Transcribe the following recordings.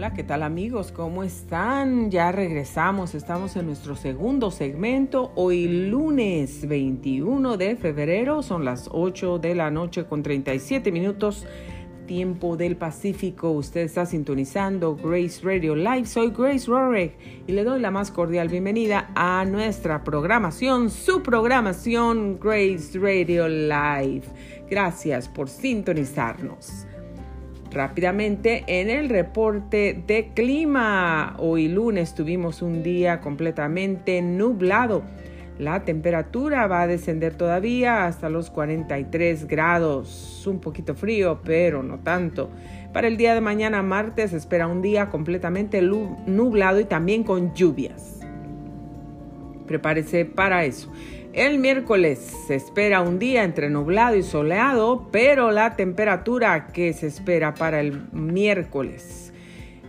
Hola, ¿qué tal amigos? ¿Cómo están? Ya regresamos, estamos en nuestro segundo segmento. Hoy lunes 21 de febrero, son las 8 de la noche con 37 minutos, tiempo del Pacífico. Usted está sintonizando Grace Radio Live. Soy Grace Rorek y le doy la más cordial bienvenida a nuestra programación, su programación Grace Radio Live. Gracias por sintonizarnos. Rápidamente en el reporte de clima. Hoy lunes tuvimos un día completamente nublado. La temperatura va a descender todavía hasta los 43 grados. Un poquito frío, pero no tanto. Para el día de mañana, martes, espera un día completamente nublado y también con lluvias. Prepárese para eso. El miércoles se espera un día entre nublado y soleado, pero la temperatura que se espera para el miércoles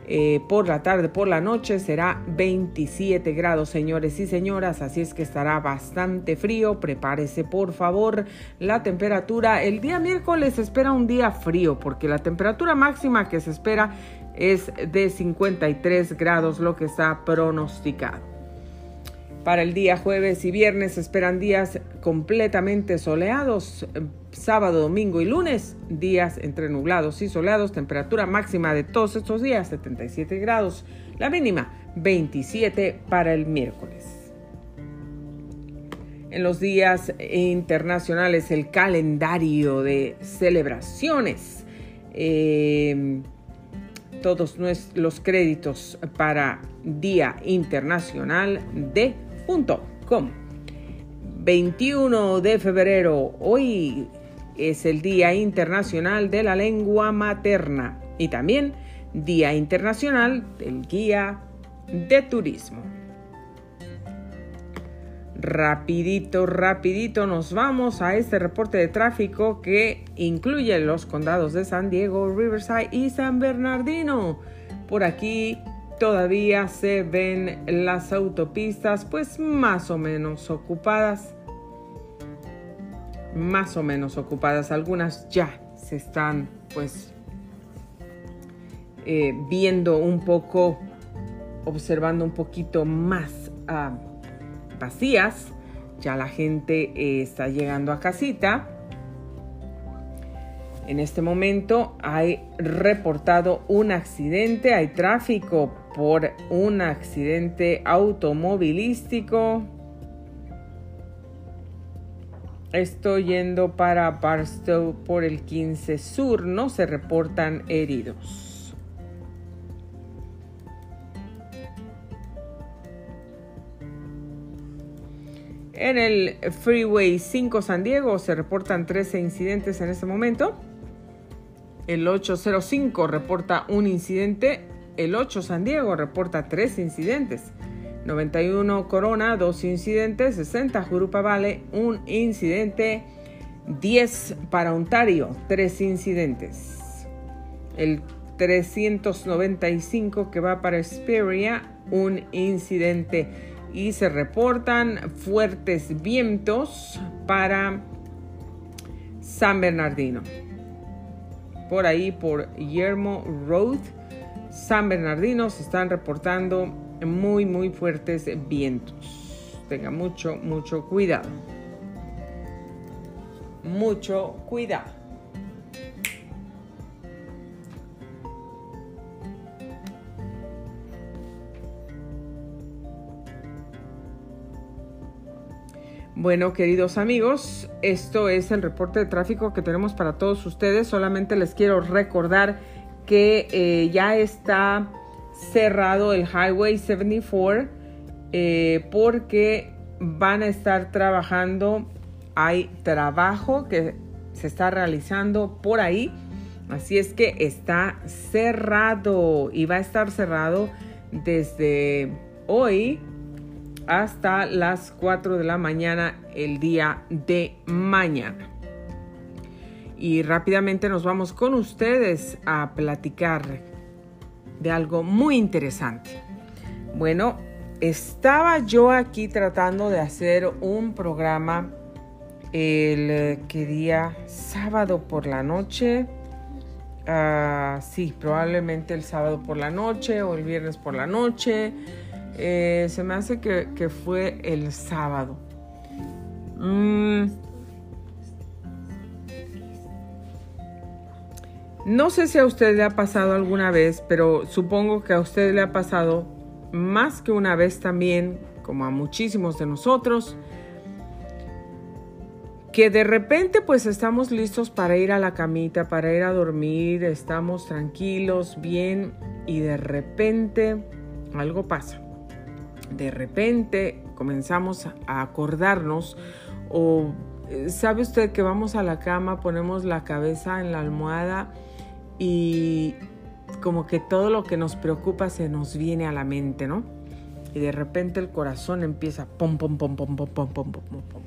eh, por la tarde, por la noche será 27 grados, señores y señoras, así es que estará bastante frío. Prepárese, por favor, la temperatura. El día miércoles se espera un día frío porque la temperatura máxima que se espera es de 53 grados, lo que está pronosticado. Para el día jueves y viernes esperan días completamente soleados. Sábado, domingo y lunes, días entre nublados y soleados. Temperatura máxima de todos estos días, 77 grados. La mínima, 27 para el miércoles. En los días internacionales, el calendario de celebraciones. Eh, todos los créditos para Día Internacional de Com. 21 de febrero, hoy es el Día Internacional de la Lengua Materna y también Día Internacional del Guía de Turismo. Rapidito, rapidito nos vamos a este reporte de tráfico que incluye los condados de San Diego, Riverside y San Bernardino. Por aquí todavía se ven las autopistas pues más o menos ocupadas. Más o menos ocupadas. Algunas ya se están pues eh, viendo un poco, observando un poquito más ah, vacías. Ya la gente eh, está llegando a casita. En este momento hay reportado un accidente, hay tráfico por un accidente automovilístico. Estoy yendo para Barstow por el 15 Sur. No se reportan heridos. En el Freeway 5 San Diego se reportan 13 incidentes en este momento. El 805 reporta un incidente el 8 San Diego reporta 3 incidentes. 91 Corona, 2 incidentes. 60 Jurupa Vale, 1 incidente. 10 para Ontario, 3 incidentes. El 395 que va para Esperia, un incidente. Y se reportan fuertes vientos para San Bernardino. Por ahí, por Guillermo Road San Bernardino se están reportando muy, muy fuertes vientos. Tenga mucho, mucho cuidado. Mucho cuidado. Bueno, queridos amigos, esto es el reporte de tráfico que tenemos para todos ustedes. Solamente les quiero recordar que eh, ya está cerrado el Highway 74 eh, porque van a estar trabajando, hay trabajo que se está realizando por ahí, así es que está cerrado y va a estar cerrado desde hoy hasta las 4 de la mañana el día de mañana y rápidamente nos vamos con ustedes a platicar de algo muy interesante. Bueno, estaba yo aquí tratando de hacer un programa el que día sábado por la noche Ah, sí, probablemente el sábado por la noche o el viernes por la noche. Eh, se me hace que, fue el sábado. Mm. No sé si a usted le ha pasado alguna vez, pero supongo que a usted le ha pasado más que una vez también, como a muchísimos de nosotros, que de repente pues estamos listos para ir a la camita, para ir a dormir, estamos tranquilos, bien, y de repente algo pasa. De repente comenzamos a acordarnos o eh, sabe usted que vamos a la cama, ponemos la cabeza en la almohada y como que todo lo que nos preocupa se nos viene a la mente, ¿no? Y de repente el corazón empieza pom pom pom pom pom pom pom pom pom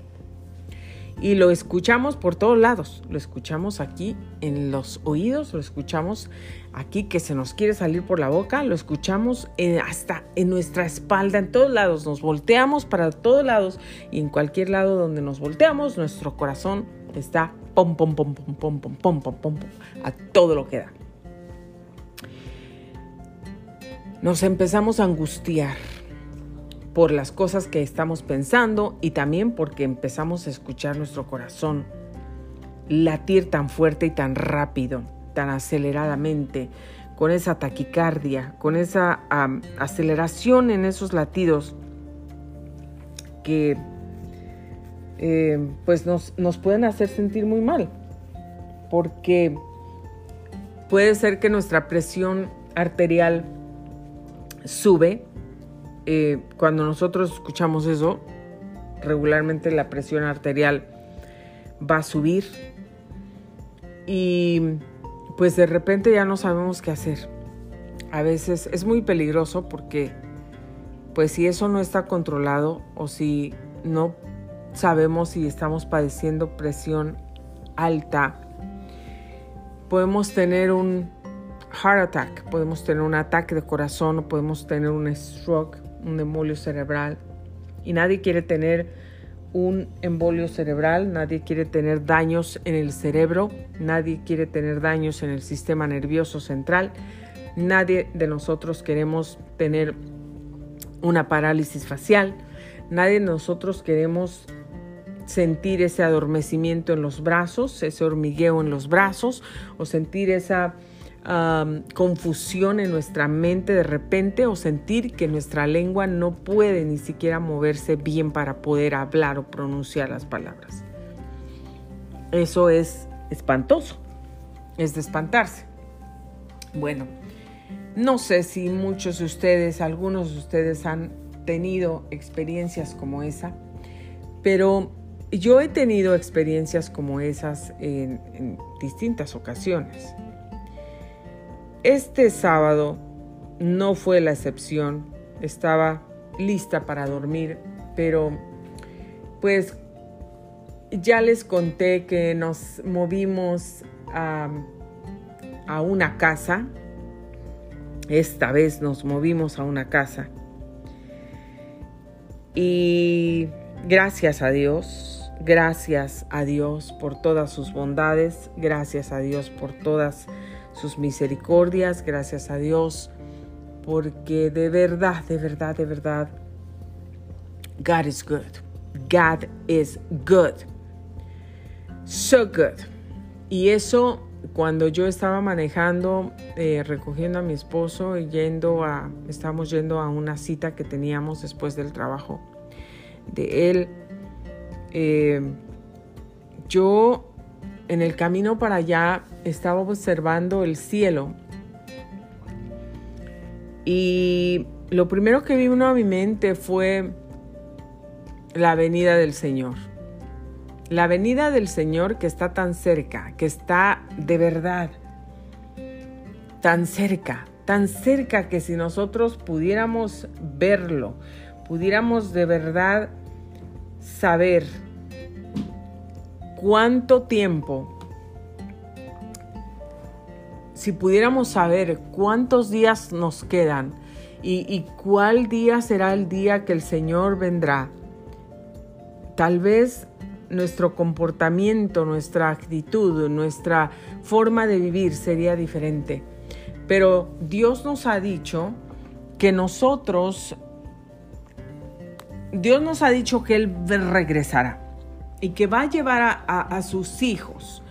y lo escuchamos por todos lados. Lo escuchamos aquí en los oídos, lo escuchamos aquí que se nos quiere salir por la boca, lo escuchamos hasta en nuestra espalda, en todos lados. Nos volteamos para todos lados y en cualquier lado donde nos volteamos, nuestro corazón está pom, pom, pom, pom, pom, pom, pom, pom, pom, a todo lo que da. Nos empezamos a angustiar por las cosas que estamos pensando y también porque empezamos a escuchar nuestro corazón latir tan fuerte y tan rápido, tan aceleradamente, con esa taquicardia, con esa aceleración en esos latidos que eh, pues nos, nos pueden hacer sentir muy mal, porque puede ser que nuestra presión arterial sube eh, cuando nosotros escuchamos eso, regularmente la presión arterial va a subir y pues de repente ya no sabemos qué hacer. A veces es muy peligroso porque pues si eso no está controlado o si no sabemos si estamos padeciendo presión alta, podemos tener un heart attack, podemos tener un ataque de corazón podemos tener un stroke un embolio cerebral. Y nadie quiere tener un embolio cerebral, nadie quiere tener daños en el cerebro, nadie quiere tener daños en el sistema nervioso central, nadie de nosotros queremos tener una parálisis facial, nadie de nosotros queremos sentir ese adormecimiento en los brazos, ese hormigueo en los brazos o sentir esa confusión en nuestra mente de repente o sentir que nuestra lengua no puede ni siquiera moverse bien para poder hablar o pronunciar las palabras. Eso es espantoso, es de espantarse. Bueno, no sé si muchos de ustedes, algunos de ustedes han tenido experiencias como esa, pero yo he tenido experiencias como esas en, distintas ocasiones. Este sábado no fue la excepción. Estaba lista para dormir, pero pues ya les conté que nos movimos a, a una casa. Esta vez nos movimos a una casa. Y gracias a Dios, gracias a Dios por todas sus bondades, gracias a Dios por todas sus misericordias, gracias a Dios, porque de verdad, de verdad, de verdad, God is good. God is good. So good. Y eso cuando yo estaba manejando, eh, recogiendo a mi esposo y yendo a, estamos yendo a una cita que teníamos después del trabajo de él, eh, yo en el camino para allá estaba observando el cielo y lo primero que vino a mi mente fue la venida del Señor. La venida del Señor que está tan cerca, que está de verdad tan cerca, tan cerca que si nosotros pudiéramos verlo, pudiéramos de verdad saber cuánto tiempo si pudiéramos saber cuántos días nos quedan y, cuál día será el día que el Señor vendrá, tal vez nuestro comportamiento, nuestra actitud, nuestra forma de vivir sería diferente. Pero Dios nos ha dicho que nosotros, Dios nos ha dicho que Él regresará y que va a llevar a, sus hijos,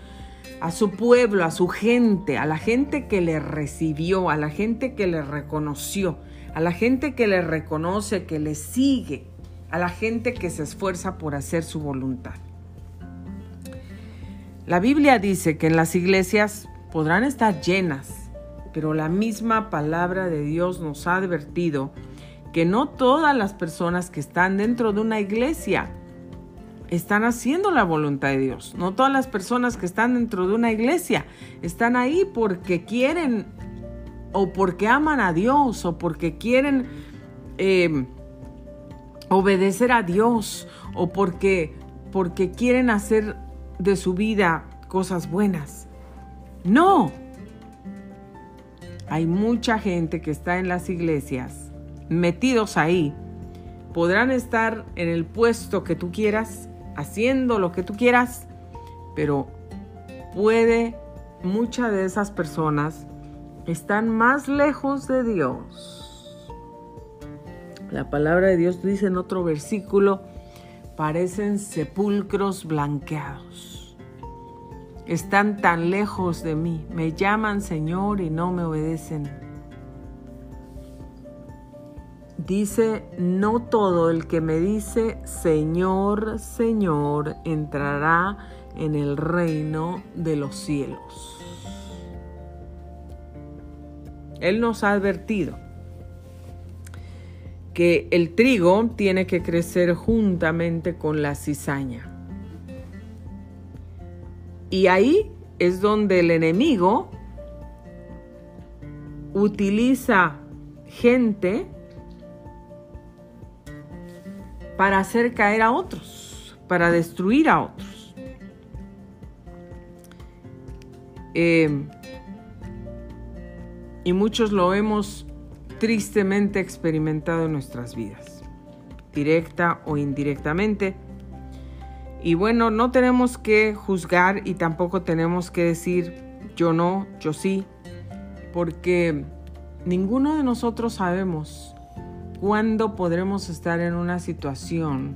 a su pueblo, a su gente, a la gente que le recibió, a la gente que le reconoció, a la gente que le reconoce, que le sigue, a la gente que se esfuerza por hacer su voluntad. La Biblia dice que en las iglesias podrán estar llenas, pero la misma palabra de Dios nos ha advertido que no todas las personas que están dentro de una iglesia están haciendo la voluntad de Dios. No todas las personas que están dentro de una iglesia están ahí porque quieren o porque aman a Dios o porque quieren eh, obedecer a Dios o porque, porque quieren hacer de su vida cosas buenas. No. Hay mucha gente que está en las iglesias, metidos ahí. Podrán estar en el puesto que tú quieras, haciendo lo que tú quieras, pero puede muchas de esas personas están más lejos de Dios. La palabra de Dios dice en otro versículo, parecen sepulcros blanqueados. Están tan lejos de mí, me llaman Señor y no me obedecen. Dice, no todo el que me dice, Señor, Señor, entrará en el reino de los cielos. Él nos ha advertido que el trigo tiene que crecer juntamente con la cizaña. Y ahí es donde el enemigo utiliza gente para hacer caer a otros, para destruir a otros. Eh, y muchos lo hemos tristemente experimentado en nuestras vidas, directa o indirectamente. Y bueno, no tenemos que juzgar y tampoco tenemos que decir yo no, yo sí, porque ninguno de nosotros sabemos cuándo podremos estar en una situación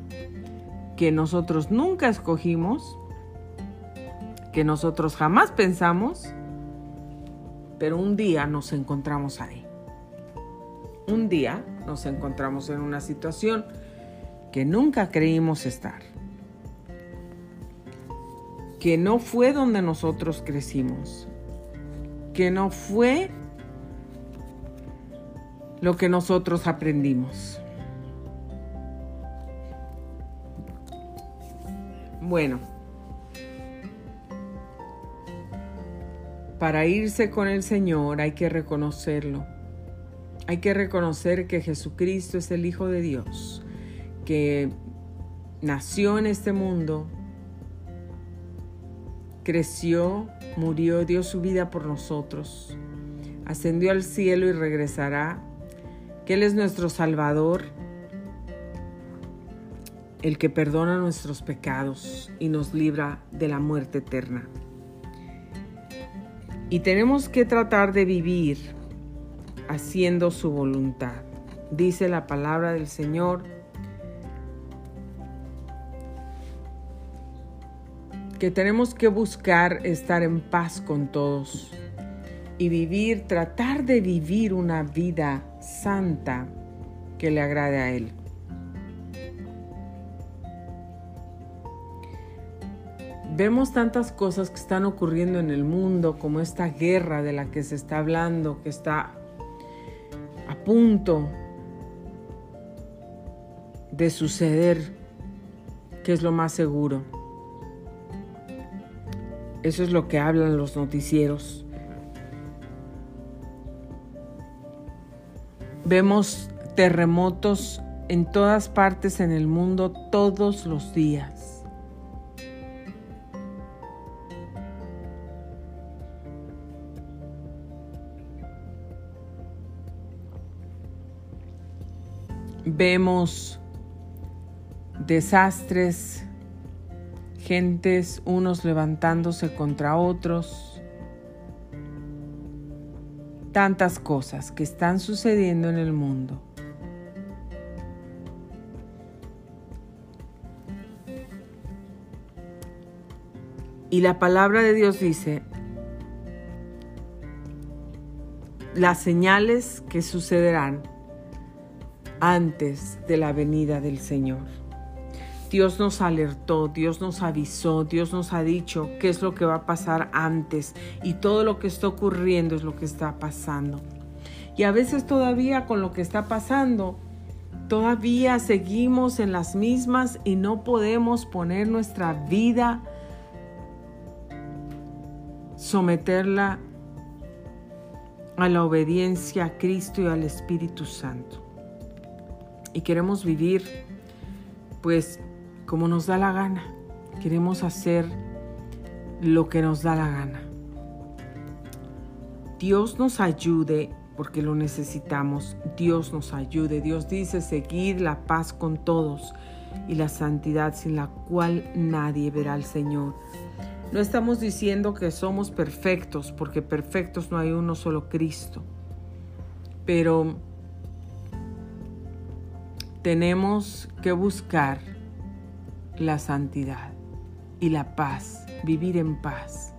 que nosotros nunca escogimos, que nosotros jamás pensamos, pero un día nos encontramos ahí. Un día nos encontramos en una situación que nunca creímos estar, que no fue donde nosotros crecimos, que no fue lo que nosotros aprendimos. Bueno, para irse con el Señor hay que reconocerlo hay que reconocer que Jesucristo es el Hijo de Dios, que nació en este mundo, creció, murió, dio su vida por nosotros, ascendió al cielo y regresará, que Él es nuestro Salvador, el que perdona nuestros pecados y nos libra de la muerte eterna. Y tenemos que tratar de vivir haciendo su voluntad. Dice la palabra del Señor que tenemos que buscar estar en paz con todos y vivir, tratar de vivir una vida santa que le agrade a Él. Vemos tantas cosas que están ocurriendo en el mundo, como esta guerra de la que se está hablando, que está punto de suceder, que es lo más seguro. Eso es lo que hablan los noticieros. Vemos terremotos en todas partes en el mundo todos los días. vemos desastres, gentes unos levantándose contra otros, tantas cosas que están sucediendo en el mundo. Y la palabra de Dios dice, las señales que sucederán antes de la venida del Señor. Dios nos alertó, Dios nos avisó, Dios nos ha dicho qué es lo que va a pasar antes y todo lo que está ocurriendo es lo que está pasando. Y a veces todavía con lo que está pasando, todavía seguimos en las mismas y no podemos poner nuestra vida, someterla a la obediencia a Cristo y al Espíritu Santo. Y queremos vivir pues como nos da la gana. Queremos hacer lo que nos da la gana. Dios nos ayude porque lo necesitamos. Dios nos ayude. Dios dice seguir la paz con todos y la santidad sin la cual nadie verá al Señor. No estamos diciendo que somos perfectos, porque perfectos no hay uno solo Cristo. Pero tenemos que buscar la santidad y la paz, vivir en paz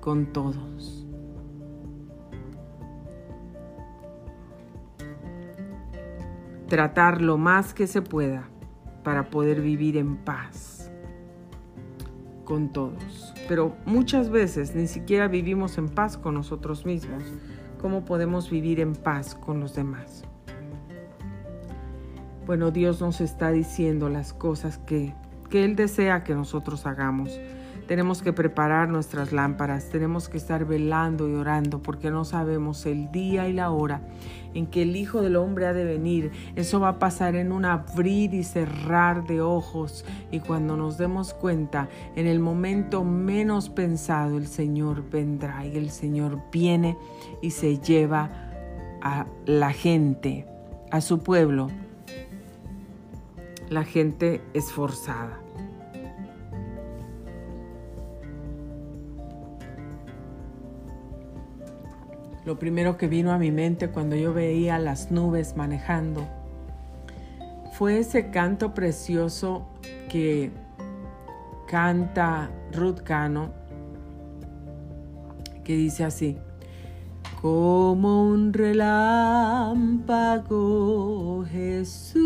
con todos. Tratar lo más que se pueda para poder vivir en paz con todos. Pero muchas veces ni siquiera vivimos en paz con nosotros mismos. ¿Cómo podemos vivir en paz con los demás? Bueno, Dios nos está diciendo las cosas que, que Él desea que nosotros hagamos. Tenemos que preparar nuestras lámparas, tenemos que estar velando y orando porque no sabemos el día y la hora en que el Hijo del Hombre ha de venir. Eso va a pasar en un abrir y cerrar de ojos y cuando nos demos cuenta, en el momento menos pensado, el Señor vendrá y el Señor viene y se lleva a la gente, a su pueblo, la gente esforzada. Lo primero que vino a mi mente cuando yo veía las nubes manejando fue ese canto precioso que canta Ruth Cano, que dice así, como un relámpago Jesús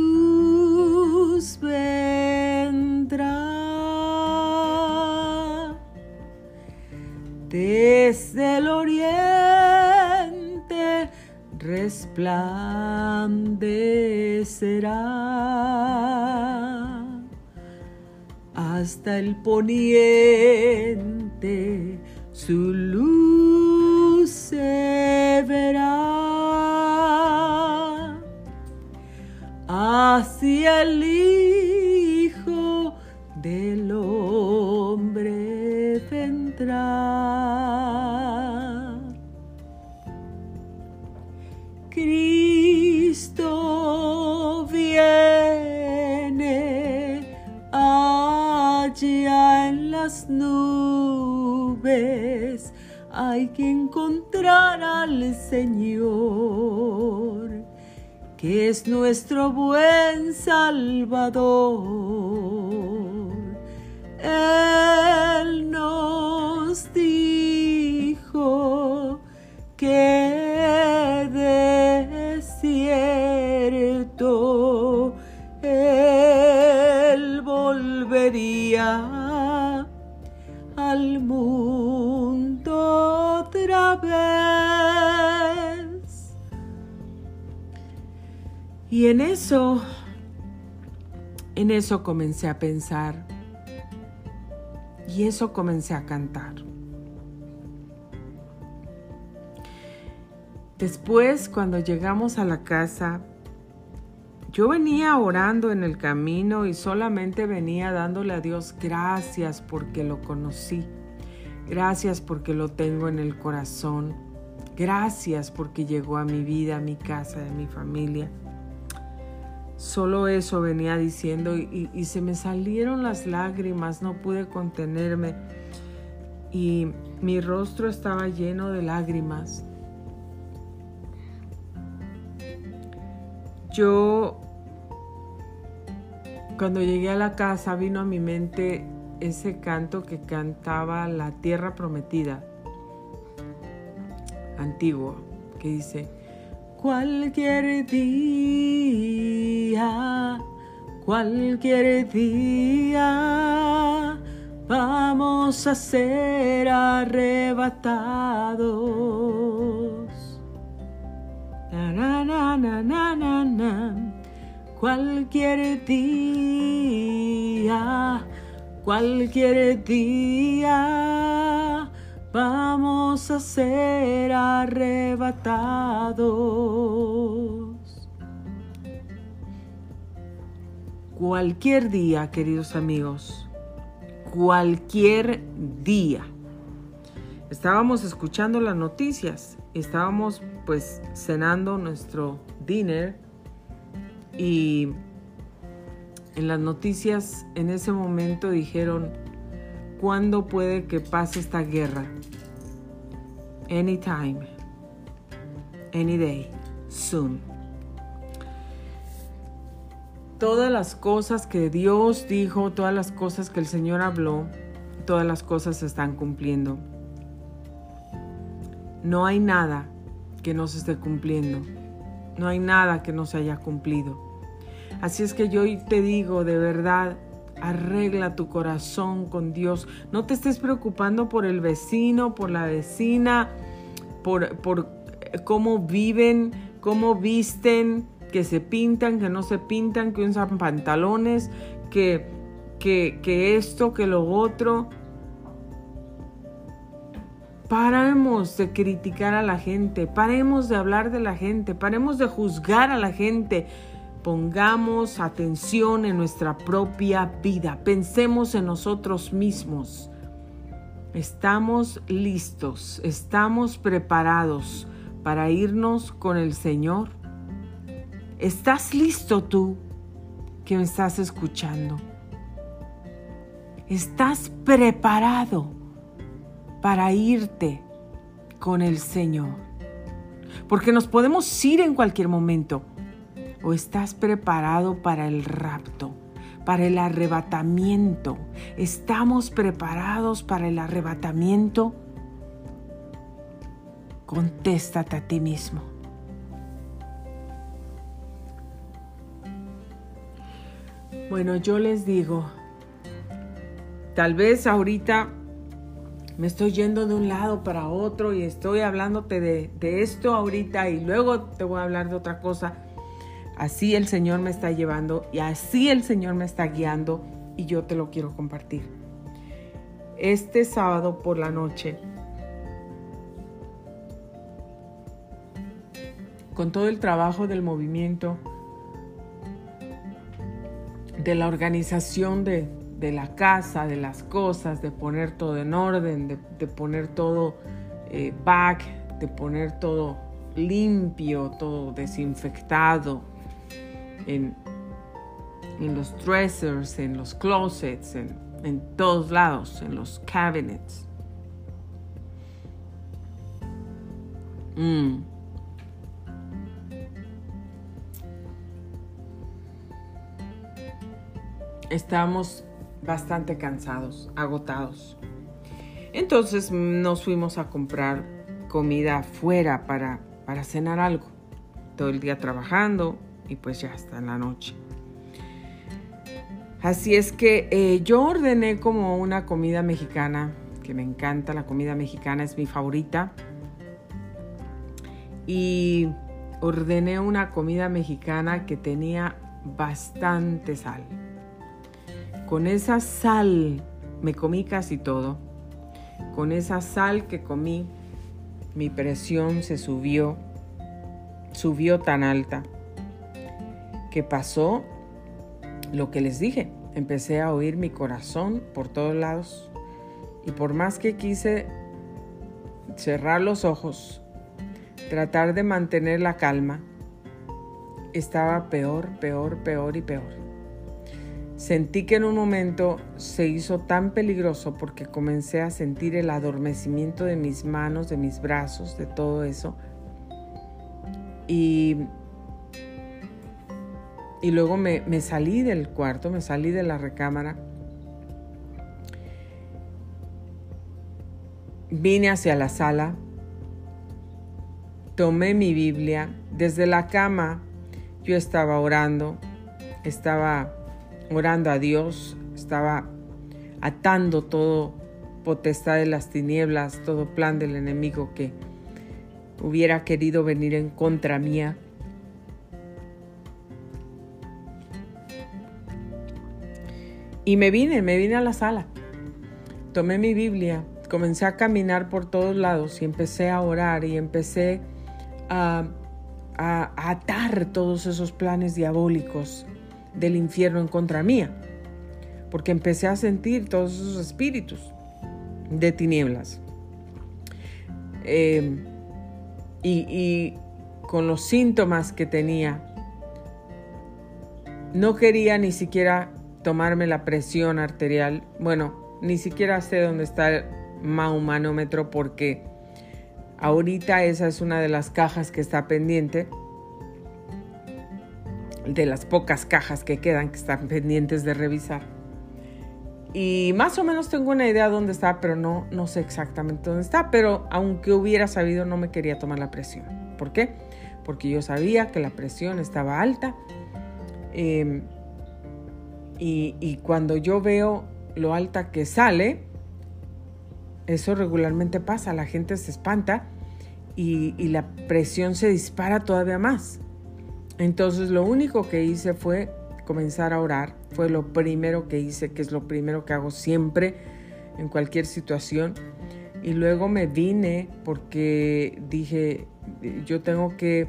vendrá. Desde el oriente resplandecerá hasta el poniente, su luz se verá. Hacia el Hijo del Hombre nubes. Hay que encontrar al Señor, que es nuestro buen Salvador. Él nos dijo que él volvería al mundo otra vez. Y en eso, en eso comencé a pensar y eso comencé a cantar. Después, cuando llegamos a la casa, yo venía orando en el camino y solamente venía dándole a Dios gracias porque lo conocí. Gracias porque lo tengo en el corazón. Gracias porque llegó a mi vida, a mi casa, a mi familia. Solo eso venía diciendo y, se me salieron las lágrimas, no pude contenerme y mi rostro estaba lleno de lágrimas. Yo, cuando llegué a la casa, vino a mi mente ese canto que cantaba la tierra prometida, antiguo, que dice, cualquier día, cualquier día, vamos a ser arrebatados. Na, na, na, cualquier día, cualquier día vamos a ser arrebatados. Cualquier día, queridos amigos, cualquier día. Estábamos escuchando las noticias, estábamos pues cenando nuestro dinner y en las noticias en ese momento dijeron, ¿Cuándo puede que pase esta guerra? Anytime, any day, soon. Todas las cosas que Dios dijo, todas las cosas que el Señor habló, todas las cosas se están cumpliendo. No hay nada que no se esté cumpliendo. No hay nada que no se haya cumplido. Así es que yo hoy te digo de verdad, Arregla tu corazón con Dios. No te estés preocupando por el vecino, por la vecina, por, por eh, cómo viven, cómo visten, que se pintan, que no se pintan, que usan pantalones, que, que, que esto, que lo otro. Paremos de criticar a la gente, paremos de hablar de la gente, paremos de juzgar a la gente. Pongamos atención en nuestra propia vida. Pensemos en nosotros mismos. Estamos listos, estamos preparados para irnos con el Señor. ¿Estás listo tú que me estás escuchando? ¿Estás preparado para irte con el Señor? Porque nos podemos ir en cualquier momento o estás preparado para el rapto, para el arrebatamiento. ¿Estamos preparados para el arrebatamiento? Contéstate a ti mismo. Bueno, yo les digo, tal vez ahorita me estoy yendo de un lado para otro y estoy hablándote de, esto ahorita y luego te voy a hablar de otra cosa Así el Señor me está llevando y así el Señor me está guiando y yo te lo quiero compartir. Este sábado por la noche, con todo el trabajo del movimiento, de la organización de, la casa, de las cosas, de poner todo en orden, de, poner todo eh, back, de poner todo limpio, todo desinfectado, en, los dressers, en los closets, en, todos lados, en los cabinets. Mm. Estamos bastante cansados, agotados. Entonces nos fuimos a comprar comida afuera para, para cenar algo. Todo el día trabajando, y pues ya en la noche. Así es que eh, yo ordené como una comida mexicana, que me encanta, la comida mexicana es mi favorita. Y ordené una comida mexicana que tenía bastante sal. Con esa sal me comí casi todo. Con esa sal que comí, mi presión se subió, subió tan alta que pasó lo que les dije. Empecé a oír mi corazón por todos lados y por más que quise cerrar los ojos, tratar de mantener la calma, estaba peor, peor, peor y peor. Sentí que en un momento se hizo tan peligroso porque comencé a sentir el adormecimiento de mis manos, de mis brazos, de todo eso. Y, y luego me, me salí del cuarto, me salí de la recámara. Vine hacia la sala, tomé mi Biblia, desde la cama yo estaba orando, estaba orando a Dios, estaba atando todo potestad de las tinieblas, todo plan del enemigo que hubiera querido venir en contra mía. Y me vine, me vine a la sala. Tomé mi Biblia, comencé a caminar por todos lados y empecé a orar y empecé a, a atar todos esos planes diabólicos del infierno en contra mía, porque empecé a sentir todos esos espíritus de tinieblas. Em, y, y con los síntomas que tenía, no quería ni siquiera tomarme la presión arterial. Bueno, ni siquiera sé dónde está el manómetro porque ahorita esa es una de las cajas que está pendiente de las pocas cajas que quedan que están pendientes de revisar. Y más o menos tengo una idea de dónde está, pero no, no sé exactamente dónde está. Pero aunque hubiera sabido, no me quería tomar la presión. ¿Por qué? Porque yo sabía que la presión estaba alta. Em, y, cuando yo veo lo alta que sale, eso regularmente pasa. La gente se espanta y la presión se dispara todavía más. Entonces lo único que hice fue comenzar a orar. Fue lo primero que hice, que es lo primero que hago siempre en cualquier situación. Y luego me vine porque dije, yo tengo que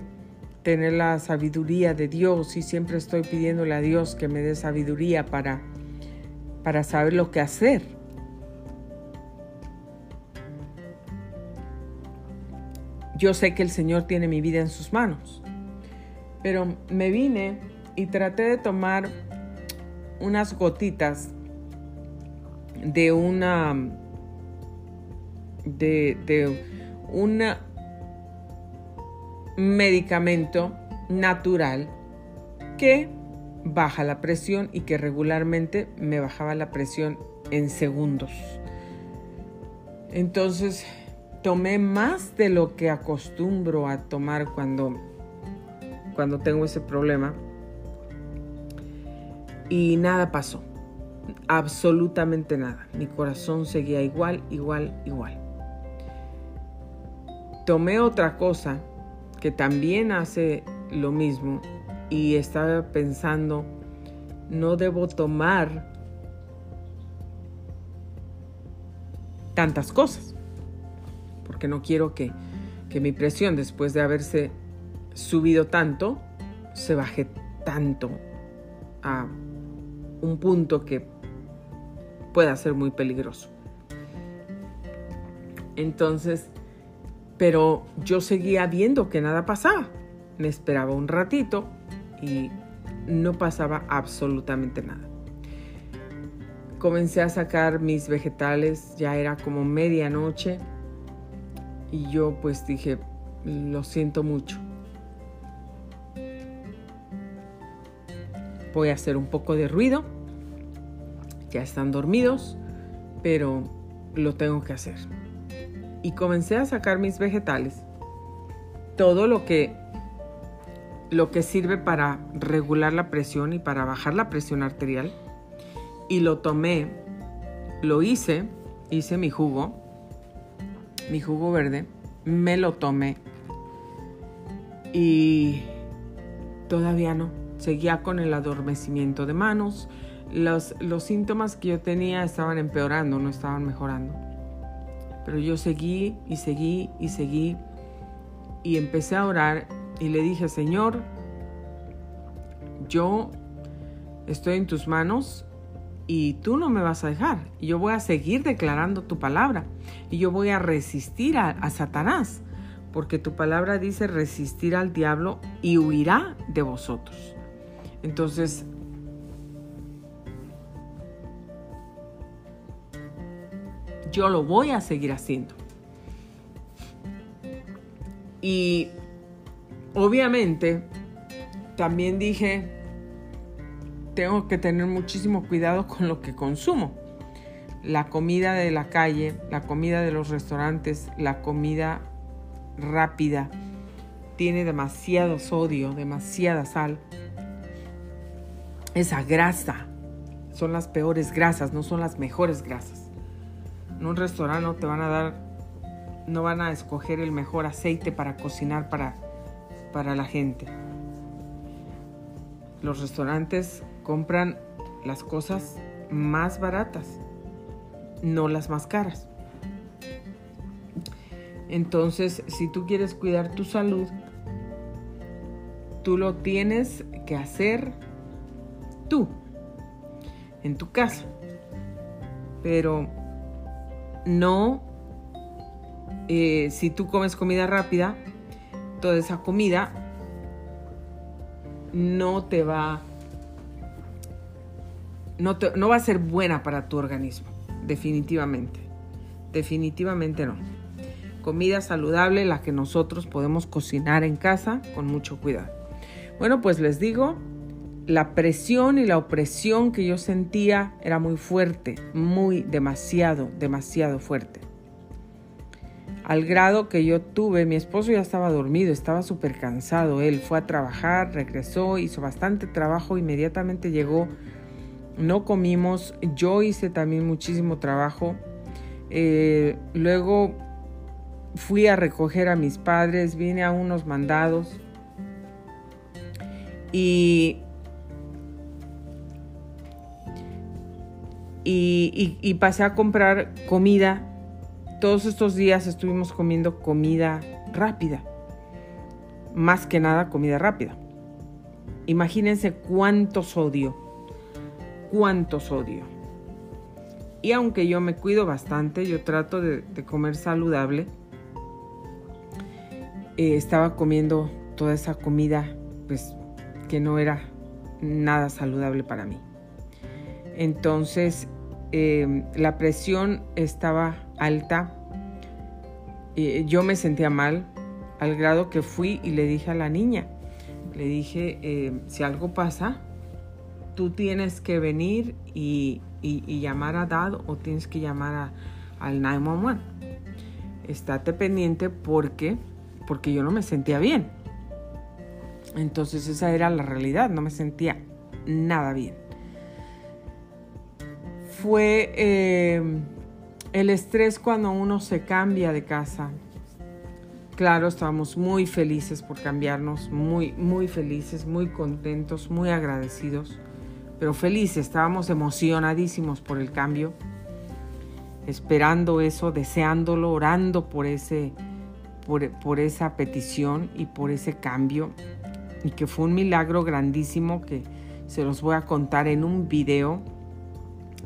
tener la sabiduría de Dios y siempre estoy pidiéndole a Dios que me dé sabiduría para, para saber lo que hacer. Yo sé que el Señor tiene mi vida en sus manos. Pero me vine y traté de tomar unas gotitas de una de, un medicamento natural que baja la presión y que regularmente me bajaba la presión en segundos. Entonces tomé más de lo que acostumbro a tomar cuando cuando tengo ese problema. Y nada pasó. Absolutamente nada. Mi corazón seguía igual, igual, igual. Tomé otra cosa que también hace lo mismo y estaba pensando, no debo tomar tantas cosas, porque no quiero que, que mi presión después de haberse subido tanto, se baje tanto a un punto que pueda ser muy peligroso. Entonces, pero yo seguía viendo que nada pasaba. Me esperaba un ratito y no pasaba absolutamente nada. Comencé a sacar mis vegetales, ya era como medianoche y yo pues dije, lo siento mucho Voy a hacer un poco de ruido. Ya están dormidos, pero lo tengo que hacer. Y comencé a sacar mis vegetales. Todo lo que lo que sirve para regular la presión y para bajar la presión arterial. Y lo tomé, lo hice, hice mi jugo, mi jugo verde, me lo tomé y todavía no seguía con el adormecimiento de manos. Los, síntomas que yo tenía estaban empeorando, no estaban mejorando. Pero yo seguí y seguí y seguí y empecé a orar y le dije, Señor, yo estoy en tus manos y tú no me vas a dejar. Y yo voy a seguir declarando tu palabra y yo voy a resistir a Satanás porque tu palabra dice resistir al diablo y huirá de vosotros. Entonces, yo lo voy a seguir haciendo. Y obviamente también dije, tengo que tener muchísimo cuidado con lo que consumo. La comida de la calle, la comida de los restaurantes, la comida rápida, tiene demasiado sodio, demasiada sal. Esa grasa son las peores grasas, no son las mejores grasas. En un restaurante no te van a dar, no van a escoger el mejor aceite para cocinar para, para la gente. Los restaurantes compran las cosas más baratas, no las más caras. Entonces, si tú quieres cuidar tu salud, tú lo tienes que hacer tú, en tu casa. Pero no, eh, si tú comes comida rápida, toda esa comida no te va, no, no va a ser buena para tu organismo, definitivamente. Definitivamente no comida saludable, la que nosotros podemos cocinar en casa con mucho cuidado. Bueno, pues les digo, la presión y la opresión que yo sentía era muy fuerte, muy demasiado, demasiado fuerte. Al grado que yo tuve, mi esposo ya estaba dormido, estaba súper cansado. Él fue a trabajar, regresó, hizo bastante trabajo, inmediatamente llegó, no comimos, yo hice también muchísimo trabajo. Eh, luego fui a recoger a mis padres, vine a unos mandados y, y, pasé a comprar comida. Todos estos días estuvimos comiendo comida rápida, más que nada comida rápida. Imagínense cuánto sodio, cuánto sodio. Y aunque yo me cuido bastante, yo trato de comer saludable, eh, estaba comiendo toda esa comida pues que no era nada saludable para mí. Entonces eh, la presión estaba alta, eh, yo me sentía mal al grado que fui y le dije a la niña, le dije, si algo pasa, tú tienes que venir y, llamar a Dad o tienes que llamar al 911. Estate pendiente porque porque yo no me sentía bien. Entonces esa era la realidad, no me sentía nada bien. Fue eh, el estrés cuando uno se cambia de casa. Claro, estábamos muy felices por cambiarnos, muy, muy felices, muy contentos, muy agradecidos, pero felices, estábamos emocionadísimos por el cambio, esperando eso, deseándolo, orando por ese por, esa petición y por ese cambio y que fue un milagro grandísimo que se los voy a contar en un video.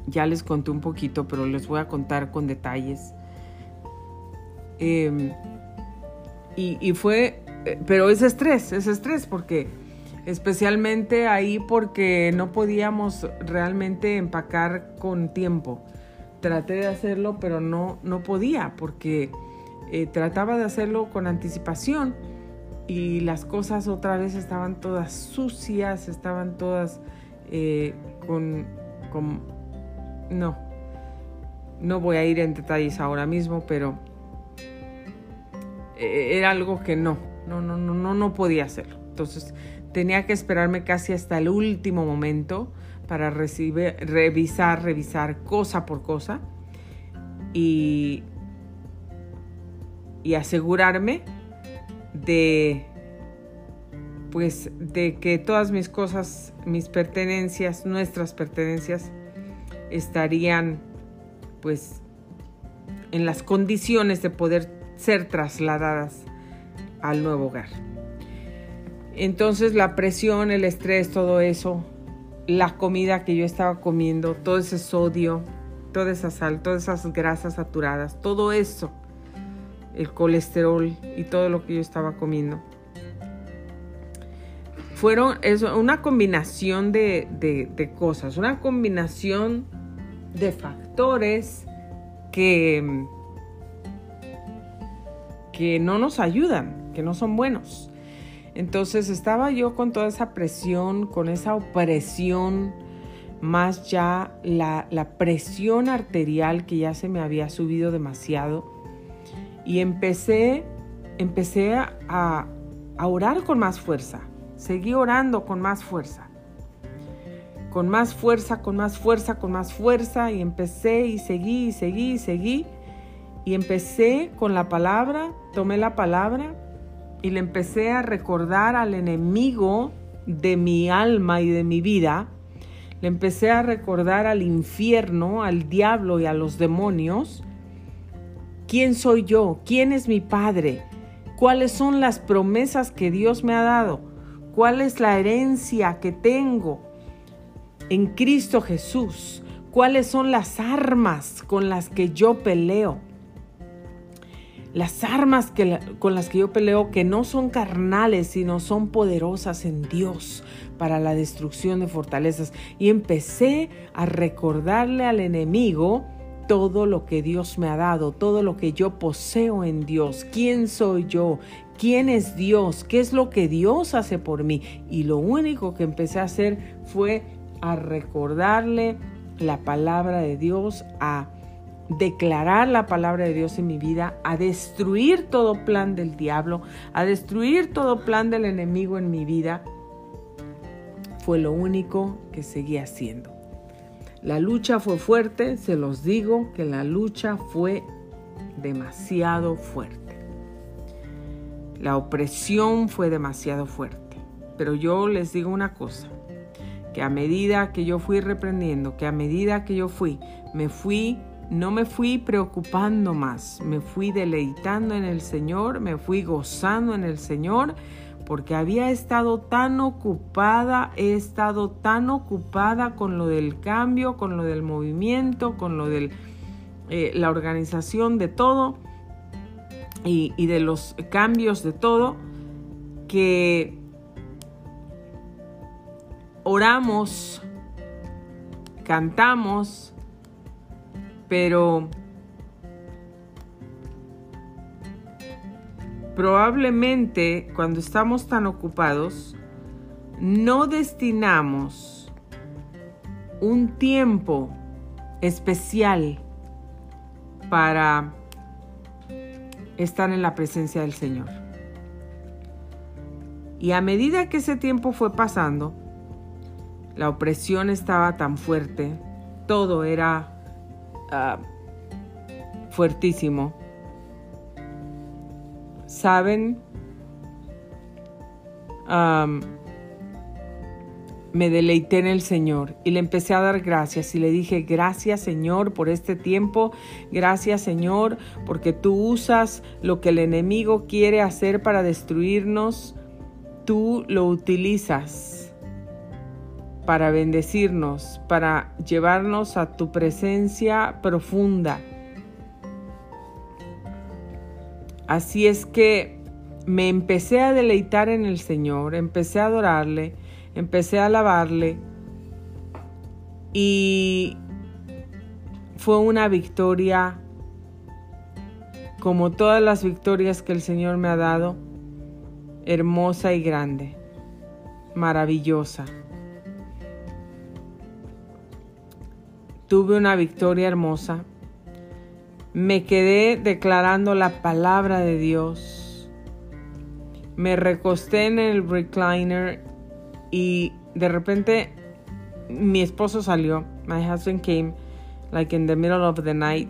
Ya les conté un poquito, pero les voy a contar con detalles. Em, y, fue, eh, pero es estrés, es estrés porque especialmente ahí porque no podíamos realmente empacar con tiempo. Traté de hacerlo, pero no, no podía porque eh, trataba de hacerlo con anticipación y las cosas otra vez estaban todas sucias, estaban todas eh, con, con... No, no voy a ir en detalles ahora mismo, pero eh, era algo que no, no, no, no, no, no podía hacerlo. Entonces tenía que esperarme casi hasta el último momento para recibir, revisar, revisar cosa por cosa. Y y asegurarme de pues de que todas mis cosas, mis pertenencias, nuestras pertenencias estarían pues en las condiciones de poder ser trasladadas al nuevo hogar. Entonces la presión, el estrés, todo eso, la comida que yo estaba comiendo, todo ese sodio, toda esa sal, todas esas grasas saturadas, todo eso el colesterol y todo lo que yo estaba comiendo. Fueron una combinación de, de cosas, una combinación de factores que, que no nos ayudan, que no son buenos. Entonces estaba yo con toda esa presión, con esa opresión, más ya la, presión arterial que ya se me había subido demasiado. Y empecé, empecé a, a orar con más fuerza. Seguí orando con más fuerza. Con más fuerza, con más fuerza, con más fuerza. Y empecé y seguí y seguí y seguí. Y empecé con la palabra, tomé la palabra y le empecé a recordar al enemigo de mi alma y de mi vida, le empecé a recordar al infierno, al diablo y a los demonios, quién soy yo, quién es mi Padre, cuáles son las promesas que Dios me ha dado, cuál es la herencia que tengo en Cristo Jesús, cuáles son las armas con las que yo peleo las armas que, con las que yo peleo, que no son carnales, sino son poderosas en Dios para la destrucción de fortalezas. Y empecé a recordarle al enemigo todo lo que Dios me ha dado, todo lo que yo poseo en Dios, quién soy yo, quién es Dios, qué es lo que Dios hace por mí. Y lo único que empecé a hacer fue a recordarle la palabra de Dios, a declarar la palabra de Dios en mi vida, a destruir todo plan del diablo, a destruir todo plan del enemigo en mi vida, fue lo único que seguí haciendo. La lucha fue fuerte, se los digo que la lucha fue demasiado fuerte. La opresión fue demasiado fuerte. Pero yo les digo una cosa, que a medida que yo fui reprendiendo, que a medida que yo fui, me fui no me fui preocupando más, me fui deleitando en el Señor, me fui gozando en el Señor, porque había estado tan ocupada, he estado tan ocupada con lo del cambio, con lo del movimiento, con lo de eh, la organización de todo y, de los cambios de todo, que oramos, cantamos, pero probablemente cuando estamos tan ocupados, no destinamos un tiempo especial para estar en la presencia del Señor. Y a medida que ese tiempo fue pasando, la opresión estaba tan fuerte, todo era Ah, fuertísimo. Saben, me deleité en el Señor y le empecé a dar gracias y le dije, gracias Señor por este tiempo, gracias Señor porque tú usas lo que el enemigo quiere hacer para destruirnos, tú lo utilizas para bendecirnos, para llevarnos a tu presencia profunda. Así es que me empecé a deleitar en el Señor, empecé a adorarle, empecé a alabarle y fue una victoria como todas las victorias que el Señor me ha dado, hermosa y grande, maravillosa. tuve una victoria hermosa. Me quedé declarando la palabra de Dios. Me recosté en el recliner y de repente mi esposo salió. My husband came like in the middle of the night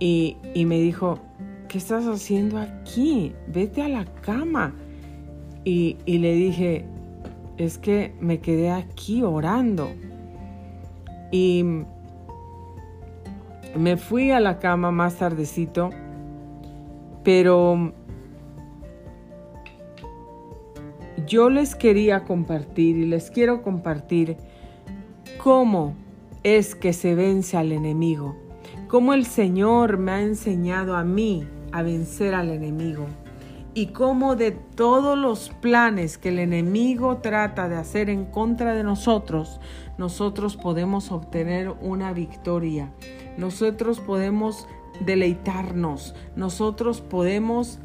y, y me dijo, ¿qué estás haciendo aquí? Vete a la cama. Y, y le dije, es que me quedé aquí orando. Y me fui a la cama más tardecito, pero yo les quería compartir y les quiero compartir cómo es que se vence al enemigo, cómo el Señor me ha enseñado a mí a vencer al enemigo y cómo de todos los planes que el enemigo trata de hacer en contra de nosotros, nosotros podemos obtener una victoria. Nosotros podemos deleitarnos. Nosotros podemos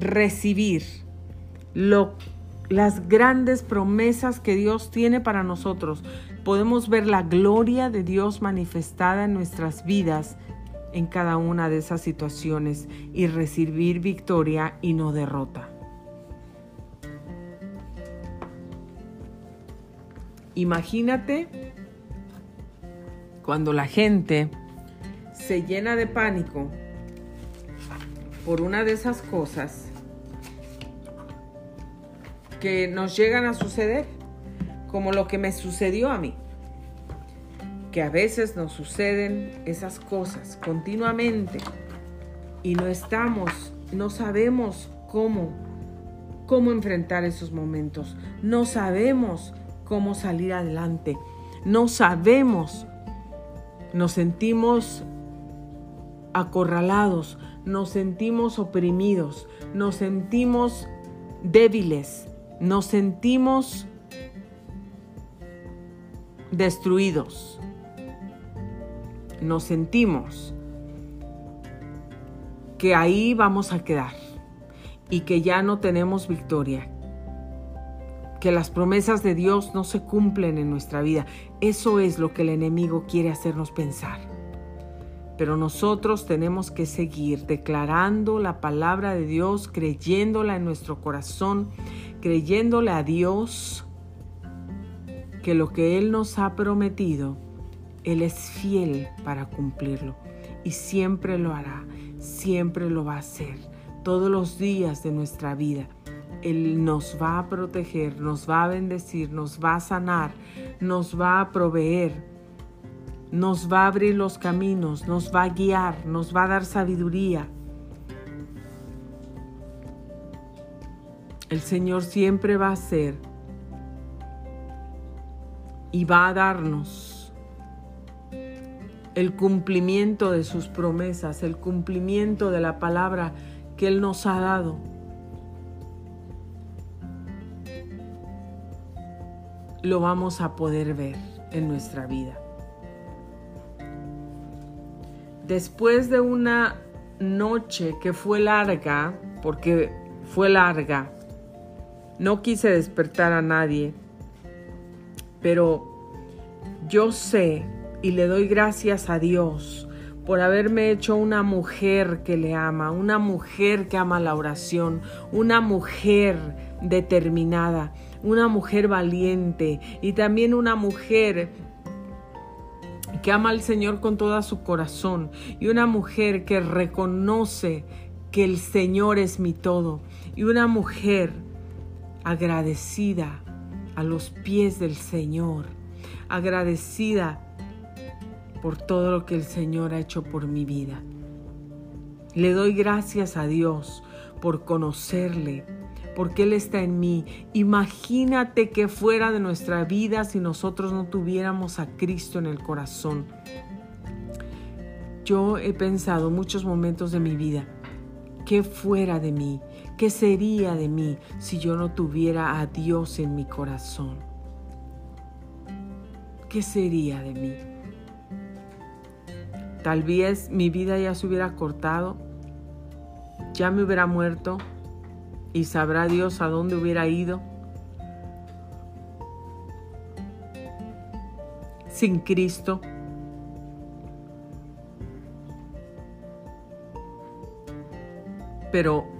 recibir lo, las grandes promesas que Dios tiene para nosotros. Podemos ver la gloria de Dios manifestada en nuestras vidas en cada una de esas situaciones y recibir victoria y no derrota. Imagínate cuando la gente se llena de pánico por una de esas cosas que nos llegan a suceder, como lo que me sucedió a mí. Que a veces nos suceden esas cosas continuamente y no estamos, no sabemos cómo, cómo enfrentar esos momentos, no sabemos cómo salir adelante, no sabemos, nos sentimos acorralados, nos sentimos oprimidos, nos sentimos débiles, nos sentimos destruidos nos sentimos que ahí vamos a quedar y que ya no tenemos victoria, que las promesas de Dios no se cumplen en nuestra vida. Eso es lo que el enemigo quiere hacernos pensar. Pero nosotros tenemos que seguir declarando la palabra de Dios, creyéndola en nuestro corazón, creyéndole a Dios que lo que Él nos ha prometido, él es fiel para cumplirlo y siempre lo hará, siempre lo va a hacer. Todos los días de nuestra vida, Él nos va a proteger, nos va a bendecir, nos va a sanar, nos va a proveer, nos va a abrir los caminos, nos va a guiar, nos va a dar sabiduría. El Señor siempre va a ser y va a darnos el cumplimiento de sus promesas, el cumplimiento de la palabra que Él nos ha dado. Lo vamos a poder ver en nuestra vida. Después de una noche que fue larga, porque fue larga, no quise despertar a nadie, pero yo sé y le doy gracias a Dios por haberme hecho una mujer que le ama, una mujer que ama la oración, una mujer determinada, una mujer valiente y también una mujer que ama al Señor con todo su corazón y una mujer que reconoce que el Señor es mi todo y una mujer agradecida a los pies del Señor, agradecida por todo lo que el Señor ha hecho por mi vida. Le doy gracias a Dios por conocerle, porque Él está en mí. Imagínate que fuera de nuestra vida si nosotros no tuviéramos a Cristo en el corazón. Yo he pensado muchos momentos de mi vida, ¿qué fuera de mí? ¿Qué sería de mí si yo no tuviera a Dios en mi corazón? ¿Qué sería de mí? Tal vez mi vida ya se hubiera cortado, ya me hubiera muerto y sabrá Dios a dónde hubiera ido. Sin Cristo. Pero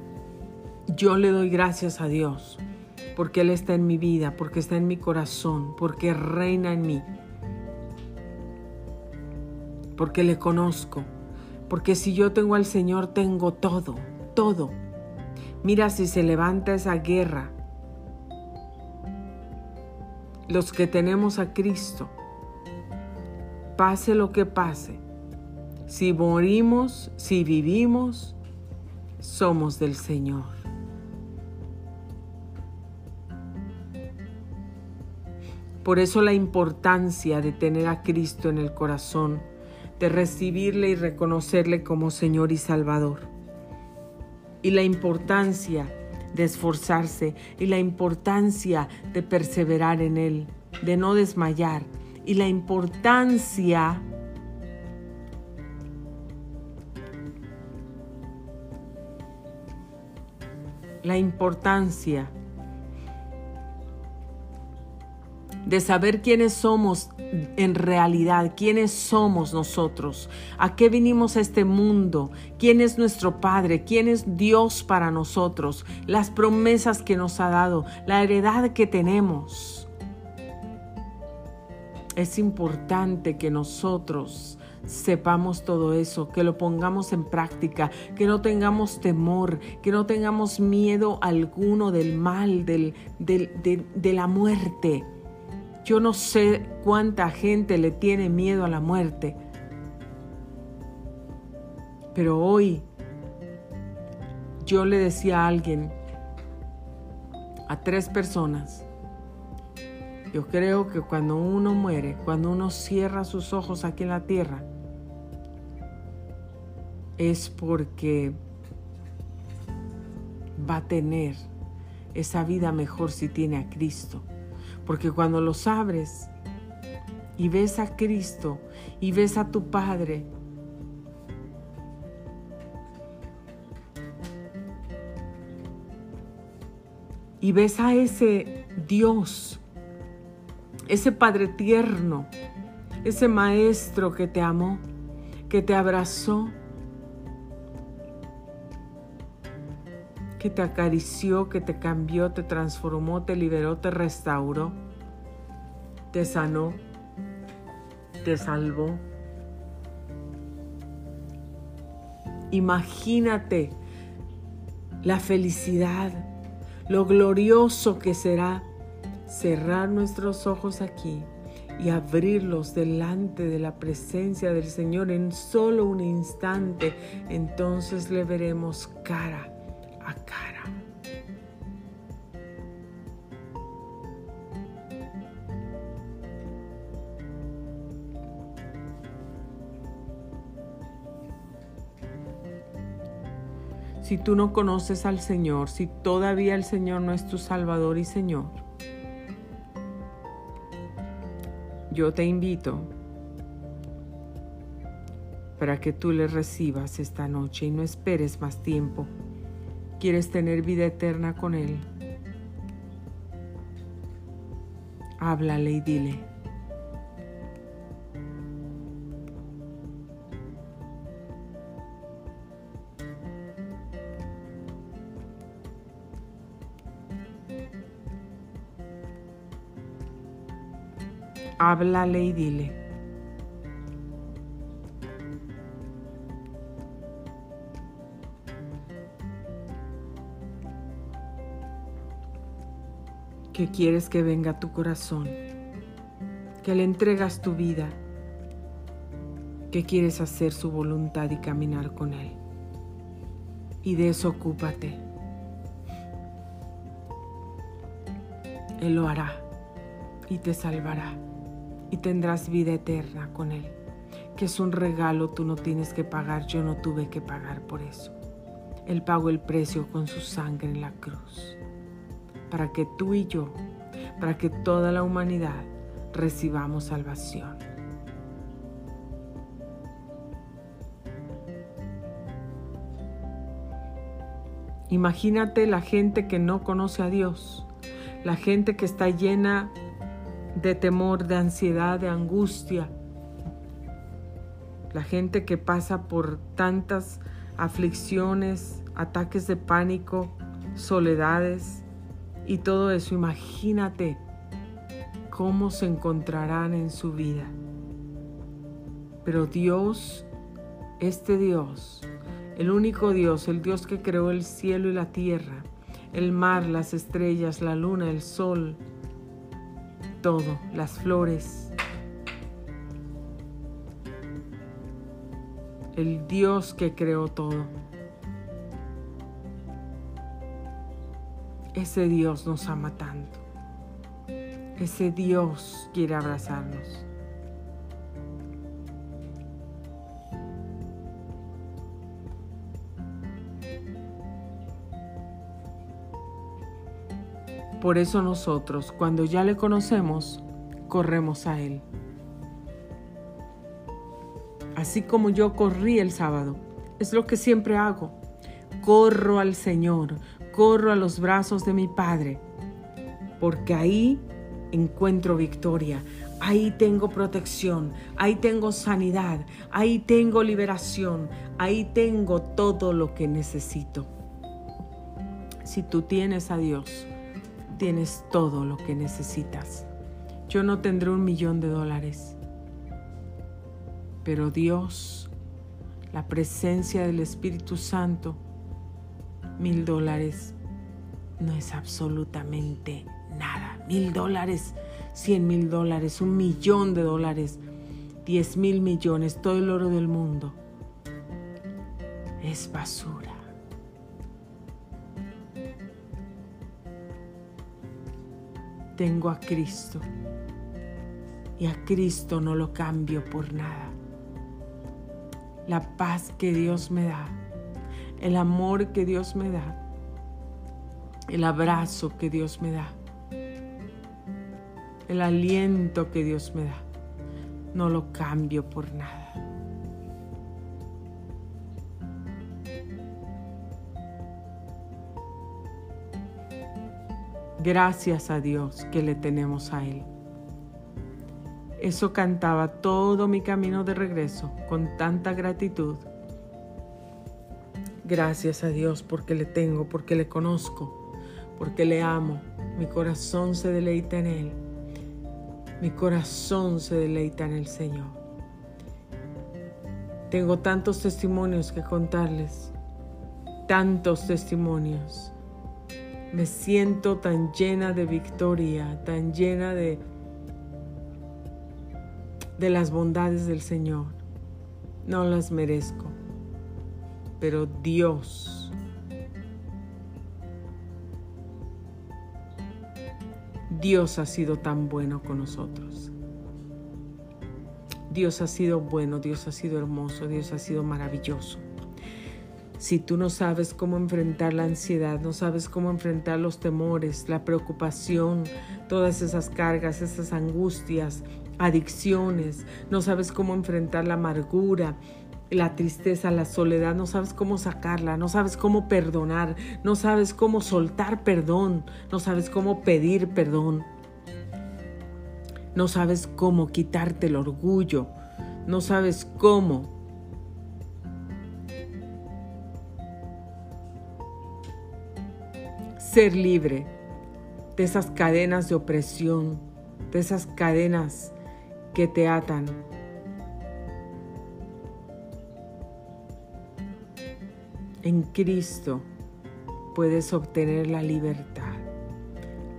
yo le doy gracias a Dios porque Él está en mi vida, porque está en mi corazón, porque reina en mí porque le conozco, porque si yo tengo al Señor tengo todo, todo. Mira si se levanta esa guerra. Los que tenemos a Cristo, pase lo que pase, si morimos, si vivimos, somos del Señor. Por eso la importancia de tener a Cristo en el corazón de recibirle y reconocerle como Señor y Salvador. Y la importancia de esforzarse y la importancia de perseverar en Él, de no desmayar y la importancia la importancia de saber quiénes somos en realidad, quiénes somos nosotros, a qué vinimos a este mundo, quién es nuestro Padre, quién es Dios para nosotros, las promesas que nos ha dado, la heredad que tenemos. Es importante que nosotros sepamos todo eso, que lo pongamos en práctica, que no tengamos temor, que no tengamos miedo alguno del mal, del, de, de la muerte yo no sé cuánta gente le tiene miedo a la muerte, pero hoy yo le decía a alguien, a tres personas, yo creo que cuando uno muere, cuando uno cierra sus ojos aquí en la tierra, es porque va a tener esa vida mejor si tiene a Cristo. Porque cuando los abres y ves a Cristo y ves a tu Padre, y ves a ese Dios, ese Padre tierno, ese Maestro que te amó, que te abrazó, que te acarició, que te cambió, te transformó, te liberó, te restauró, te sanó, te salvó. Imagínate la felicidad, lo glorioso que será cerrar nuestros ojos aquí y abrirlos delante de la presencia del Señor en solo un instante. Entonces le veremos cara cara. Si tú no conoces al Señor, si todavía el Señor no es tu Salvador y Señor, yo te invito para que tú le recibas esta noche y no esperes más tiempo quieres tener vida eterna con Él, háblale y dile. Háblale y dile. Que quieres que venga tu corazón, que le entregas tu vida, que quieres hacer su voluntad y caminar con Él. Y desocúpate. Él lo hará y te salvará y tendrás vida eterna con Él, que es un regalo, tú no tienes que pagar, yo no tuve que pagar por eso. Él pagó el precio con su sangre en la cruz para que tú y yo, para que toda la humanidad recibamos salvación. Imagínate la gente que no conoce a Dios, la gente que está llena de temor, de ansiedad, de angustia, la gente que pasa por tantas aflicciones, ataques de pánico, soledades, y todo eso, imagínate cómo se encontrarán en su vida. Pero Dios, este Dios, el único Dios, el Dios que creó el cielo y la tierra, el mar, las estrellas, la luna, el sol, todo, las flores. El Dios que creó todo Ese Dios nos ama tanto. Ese Dios quiere abrazarnos. Por eso nosotros, cuando ya le conocemos, corremos a Él. Así como yo corrí el sábado, es lo que siempre hago. Corro al Señor, corro a los brazos de mi Padre, porque ahí encuentro victoria, ahí tengo protección, ahí tengo sanidad, ahí tengo liberación, ahí tengo todo lo que necesito. Si tú tienes a Dios, tienes todo lo que necesitas. Yo no tendré un millón de dólares, pero Dios, la presencia del Espíritu Santo, mil dólares no es absolutamente nada. Mil dólares, cien mil dólares, un millón de dólares, diez mil millones, todo el oro del mundo es basura. Tengo a Cristo y a Cristo no lo cambio por nada. La paz que Dios me da, el amor que Dios me da, el abrazo que Dios me da, el aliento que Dios me da, no lo cambio por nada. Gracias a Dios que le tenemos a Él. Eso cantaba todo mi camino de regreso con tanta gratitud. Gracias a Dios porque le tengo, porque le conozco, porque le amo. Mi corazón se deleita en Él. Mi corazón se deleita en el Señor. Tengo tantos testimonios que contarles, tantos testimonios. Me siento tan llena de victoria, tan llena de de las bondades del Señor. No las merezco, pero Dios, Dios ha sido tan bueno con nosotros. Dios ha sido bueno, Dios ha sido hermoso, Dios ha sido maravilloso. Si tú no sabes cómo enfrentar la ansiedad, no sabes cómo enfrentar los temores, la preocupación, todas esas cargas, esas angustias, adicciones, no sabes cómo enfrentar la amargura, la tristeza, la soledad, no sabes cómo sacarla, no sabes cómo perdonar, no sabes cómo soltar perdón, no sabes cómo pedir perdón, no sabes cómo quitarte el orgullo, no sabes cómo ser libre de esas cadenas de opresión, de esas cadenas que te atan. En Cristo puedes obtener la libertad,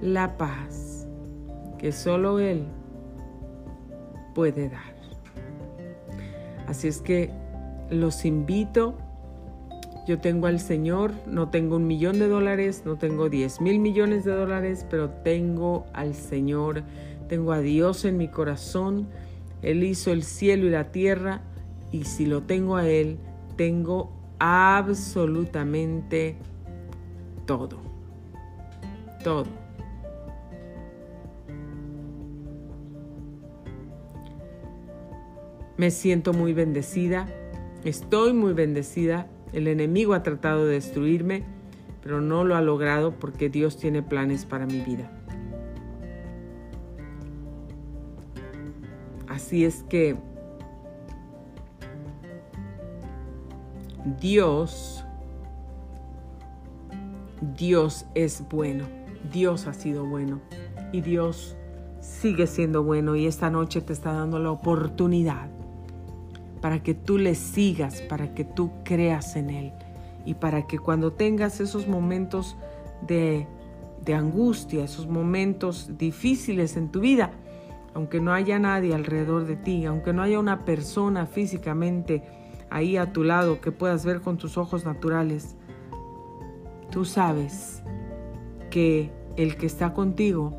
la paz que solo Él puede dar. Así es que los invito. Yo tengo al Señor, no tengo un millón de dólares, no tengo diez mil millones de dólares, pero tengo al Señor tengo a Dios en mi corazón, Él hizo el cielo y la tierra y si lo tengo a Él, tengo absolutamente todo, todo. Me siento muy bendecida, estoy muy bendecida, el enemigo ha tratado de destruirme, pero no lo ha logrado porque Dios tiene planes para mi vida. Así es que Dios, Dios es bueno, Dios ha sido bueno y Dios sigue siendo bueno. Y esta noche te está dando la oportunidad para que tú le sigas, para que tú creas en Él y para que cuando tengas esos momentos de, de angustia, esos momentos difíciles en tu vida, aunque no haya nadie alrededor de ti, aunque no haya una persona físicamente ahí a tu lado que puedas ver con tus ojos naturales, tú sabes que el que está contigo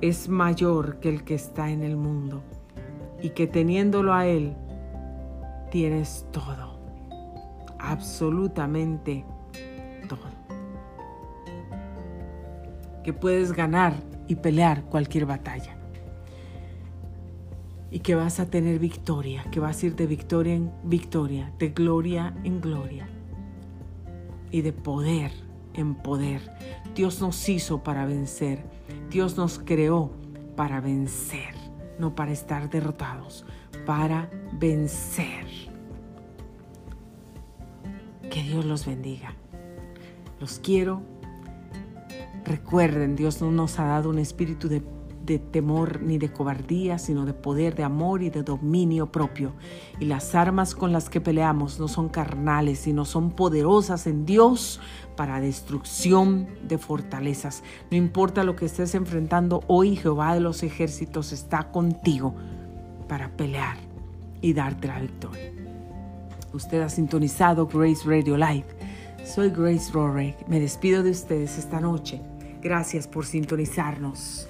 es mayor que el que está en el mundo y que teniéndolo a Él tienes todo, absolutamente todo. que puedes ganar y pelear cualquier batalla. Y que vas a tener victoria, que vas a ir de victoria en victoria, de gloria en gloria y de poder en poder. Dios nos hizo para vencer. Dios nos creó para vencer, no para estar derrotados, para vencer. Que Dios los bendiga. Los quiero. Recuerden, Dios no nos ha dado un espíritu de de temor ni de cobardía, sino de poder, de amor y de dominio propio. Y las armas con las que peleamos no son carnales, sino son poderosas en Dios para destrucción de fortalezas. No importa lo que estés enfrentando hoy, Jehová de los ejércitos está contigo para pelear y darte la victoria. Usted ha sintonizado Grace Radio Live. Soy Grace Rorick. Me despido de ustedes esta noche. Gracias por sintonizarnos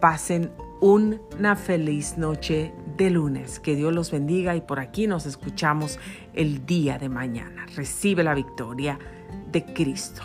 pasen una feliz noche de lunes. Que Dios los bendiga y por aquí nos escuchamos el día de mañana. Recibe la victoria de Cristo.